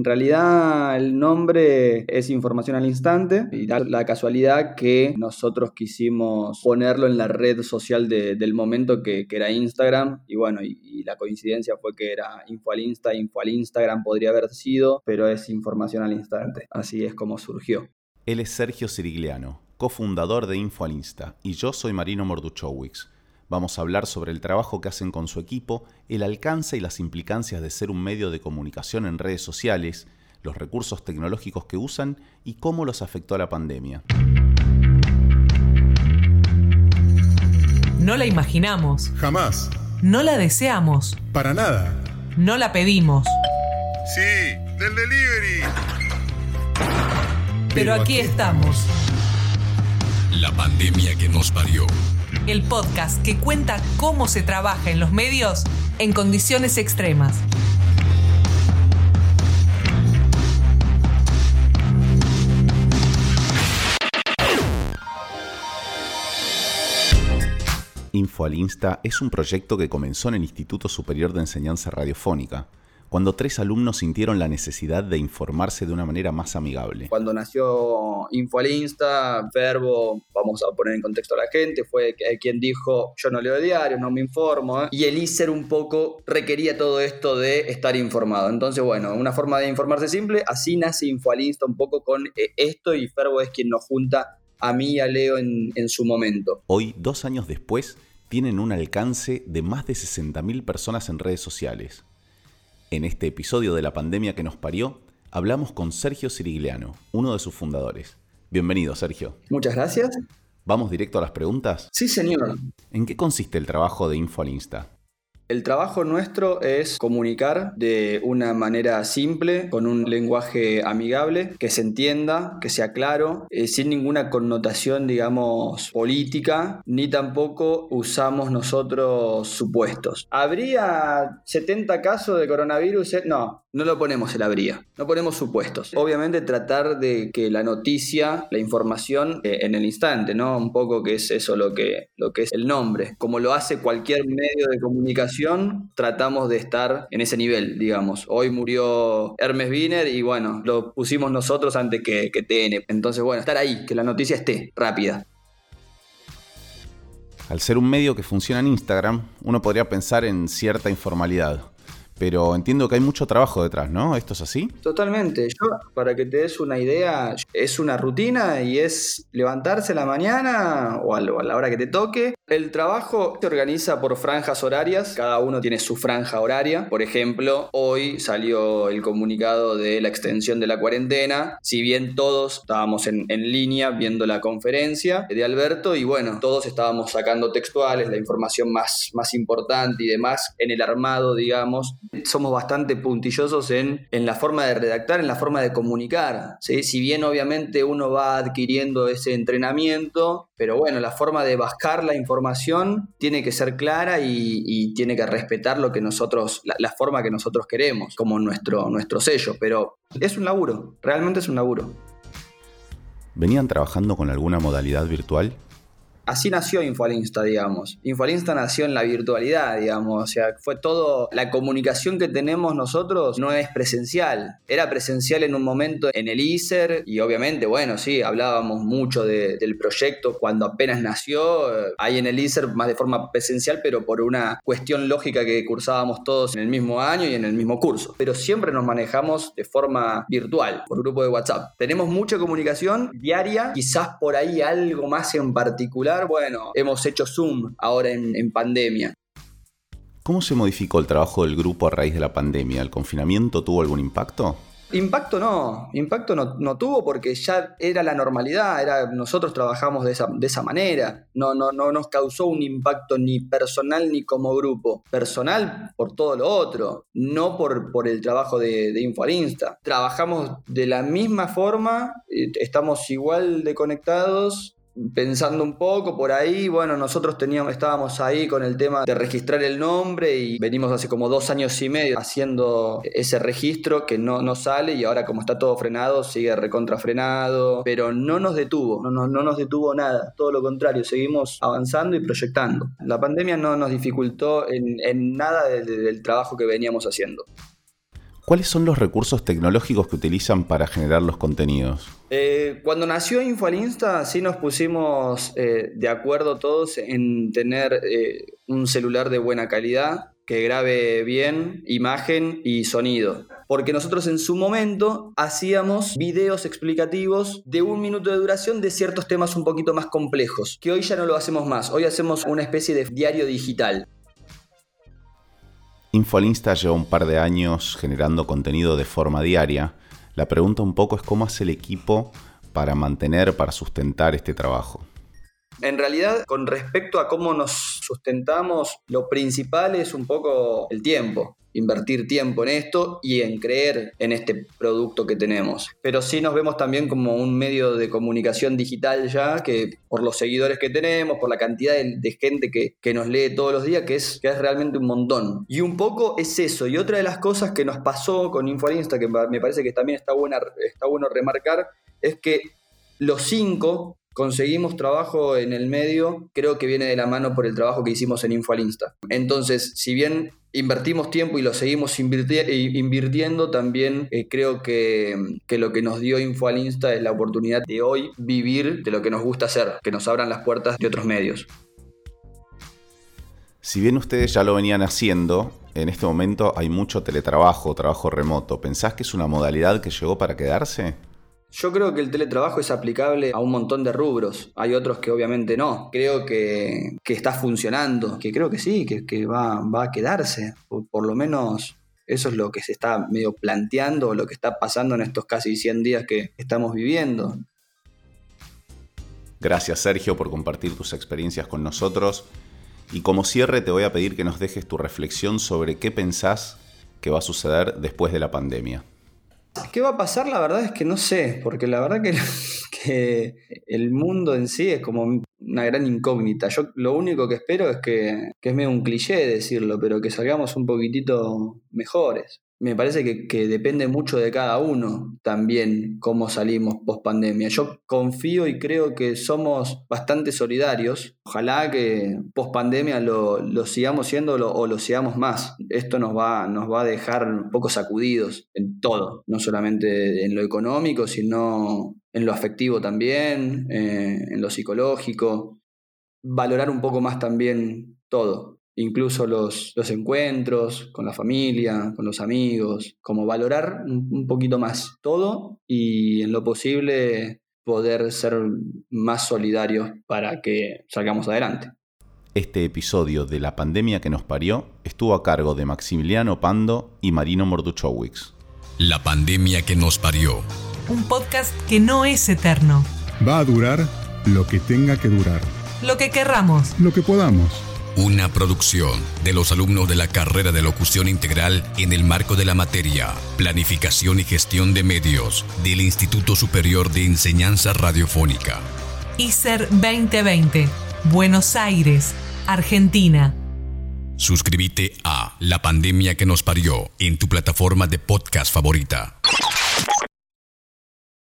En realidad el nombre es información al instante y da la casualidad que nosotros quisimos ponerlo en la red social del momento que, era Instagram y bueno, y, la coincidencia fue que era info al Insta, info al Instagram podría haber sido, pero es información al instante. Así es como surgió. Él es Sergio Sirigliano, cofundador de Info al Insta y yo soy Marino Morduchowicz. Vamos a hablar sobre el trabajo que hacen con su equipo, el alcance y las implicancias de ser un medio de comunicación en redes sociales, los recursos tecnológicos que usan y cómo los afectó la pandemia. No la imaginamos. Jamás. No la deseamos. Para nada. No la pedimos. Sí, del delivery. Pero, aquí estamos. La pandemia que nos parió el podcast que cuenta cómo se trabaja en los medios en condiciones extremas. Info es un proyecto que comenzó en el Instituto Superior de Enseñanza Radiofónica cuando tres alumnos sintieron la necesidad de informarse de una manera más amigable. Cuando nació Info al Insta, Verbo, vamos a poner en contexto a la gente, fue quien dijo, yo no leo diario, no me informo, ¿eh? y el ISER un poco requería todo esto de estar informado. Entonces, bueno, una forma de informarse simple, así nace Info al Insta un poco con eh, esto y Verbo es quien nos junta a mí y a Leo en, en su momento. Hoy, dos años después, tienen un alcance de más de 60.000 personas en redes sociales en este episodio de La pandemia que nos parió, hablamos con Sergio Sirigliano, uno de sus fundadores. Bienvenido, Sergio. Muchas gracias. ¿Vamos directo a las preguntas? Sí, señor. ¿En qué consiste el trabajo de Info al Insta? El trabajo nuestro es comunicar de una manera simple, con un lenguaje amigable, que se entienda, que sea claro, eh, sin ninguna connotación, digamos, política, ni tampoco usamos nosotros supuestos. ¿Habría 70 casos de coronavirus? Eh, no, no lo ponemos el habría, no ponemos supuestos. Obviamente tratar de que la noticia, la información eh, en el instante, ¿no? Un poco que es eso lo que, lo que es el nombre. Como lo hace cualquier medio de comunicación, tratamos de estar en ese nivel, digamos. Hoy murió Hermes Wiener y bueno, lo pusimos nosotros antes que, que TN. Entonces, bueno, estar ahí, que la noticia esté rápida. Al ser un medio que funciona en Instagram, uno podría pensar en cierta informalidad pero entiendo que hay mucho trabajo detrás, ¿no? ¿Esto es así? Totalmente. Yo, para que te des una idea, es una rutina y es levantarse la mañana o a la hora que te toque. El trabajo se organiza por franjas horarias, cada uno tiene su franja horaria. Por ejemplo, hoy salió el comunicado de la extensión de la cuarentena. Si bien todos estábamos en, en línea viendo la conferencia de Alberto y bueno, todos estábamos sacando textuales, la información más, más importante y demás en el armado, digamos, somos bastante puntillosos en, en, la forma de redactar, en la forma de comunicar. Si bien obviamente uno va adquiriendo ese entrenamiento, pero bueno, la forma de bajar la información tiene que ser clara y, tiene que respetar lo que nosotros, la, la, forma que nosotros queremos, como nuestro, nuestro sello. Pero es un laburo, realmente es un laburo. ¿Venían trabajando con alguna modalidad virtual? Así nació Infoalinsta, digamos. Infoalinsta nació en la virtualidad, digamos. O sea, fue todo. La comunicación que tenemos nosotros no es presencial. Era presencial en un momento en el ISER y obviamente, bueno, sí, hablábamos mucho del proyecto cuando apenas nació. Ahí en el ISER más de forma presencial, pero por una cuestión lógica que cursábamos todos en el mismo año y en el mismo curso. Pero siempre nos manejamos de forma virtual, por grupo de WhatsApp. Tenemos mucha comunicación diaria, quizás por ahí algo más en particular bueno, hemos hecho Zoom ahora en, pandemia. ¿Cómo se modificó el trabajo del grupo a raíz de la pandemia? ¿El confinamiento tuvo algún impacto? Impacto no, impacto no, tuvo porque ya era la normalidad, era, nosotros trabajamos de esa, de esa manera, no, no, no nos causó un impacto ni personal ni como grupo, personal por todo lo otro, no por, por el trabajo de, de Insta. Trabajamos de la misma forma, eh, estamos igual de conectados, pensando un poco por ahí, bueno, nosotros teníamos, estábamos ahí con el tema de registrar el nombre y venimos hace como dos años y medio haciendo ese registro que no, no sale y ahora como está todo frenado, sigue recontrafrenado, pero no nos detuvo, no, no, no nos detuvo nada, todo lo contrario, seguimos avanzando y proyectando. La pandemia no nos dificultó en, nada del trabajo que veníamos haciendo. ¿Cuáles son los recursos tecnológicos que utilizan para generar los contenidos? Eh, cuando nació Infoalinsta, sí nos pusimos eh, de acuerdo todos en tener eh, un celular de buena calidad que grabe bien imagen y sonido. Porque nosotros en su momento hacíamos videos explicativos de un minuto de duración de ciertos temas un poquito más complejos, que hoy ya no lo hacemos más, hoy hacemos una especie de diario digital. Infoalinsta lleva un par de años generando contenido de forma diaria. La pregunta un poco es cómo hace el equipo para mantener, para sustentar este trabajo. En realidad, con respecto a cómo nos sustentamos, lo principal es un poco el tiempo invertir tiempo en esto y en creer en este producto que tenemos. Pero sí nos vemos también como un medio de comunicación digital ya, que por los seguidores que tenemos, por la cantidad de, gente que, nos lee todos los días, que es, que es realmente un montón. Y un poco es eso. Y otra de las cosas que nos pasó con InfoInsta, que me parece que también está, buena, está bueno remarcar, es que los cinco conseguimos trabajo en el medio, creo que viene de la mano por el trabajo que hicimos en InfoAlinsta. Entonces, si bien invertimos tiempo y lo seguimos invirtiendo, también eh, creo que, que, lo que nos dio InfoAlinsta es la oportunidad de hoy vivir de lo que nos gusta hacer, que nos abran las puertas de otros medios. Si bien ustedes ya lo venían haciendo, en este momento hay mucho teletrabajo, trabajo remoto. ¿Pensás que es una modalidad que llegó para quedarse? Yo creo que el teletrabajo es aplicable a un montón de rubros. Hay otros que obviamente no. Creo que, está funcionando, que creo que sí, que, va, a quedarse. Por, lo menos eso es lo que se está medio planteando, lo que está pasando en estos casi 100 días que estamos viviendo. Gracias Sergio por compartir tus experiencias con nosotros. Y como cierre te voy a pedir que nos dejes tu reflexión sobre qué pensás que va a suceder después de la pandemia. ¿Qué va a pasar? La verdad es que no sé, porque la verdad que, el mundo en sí es como una gran incógnita. Yo lo único que espero es que, que es medio un cliché decirlo, pero que salgamos un poquitito mejores me parece que, depende mucho de cada uno también cómo salimos post pandemia. Yo confío y creo que somos bastante solidarios. Ojalá que post pandemia lo, sigamos siendo o lo sigamos más. Esto nos va, nos va a dejar un poco sacudidos en todo, no solamente en lo económico, sino en lo afectivo también, eh, en lo psicológico. Valorar un poco más también todo incluso los, los, encuentros con la familia, con los amigos, como valorar un, poquito más todo y en lo posible poder ser más solidarios para que salgamos adelante. Este episodio de La pandemia que nos parió estuvo a cargo de Maximiliano Pando y Marino Morduchowicz. La pandemia que nos parió. Un podcast que no es eterno. Va a durar lo que tenga que durar. Lo que querramos. Lo que podamos. Una producción de los alumnos de la carrera de locución integral en el marco de la materia Planificación y Gestión de Medios del Instituto Superior de Enseñanza Radiofónica. ICER 2020, Buenos Aires, Argentina. Suscríbete a La Pandemia que nos parió en tu plataforma de podcast favorita.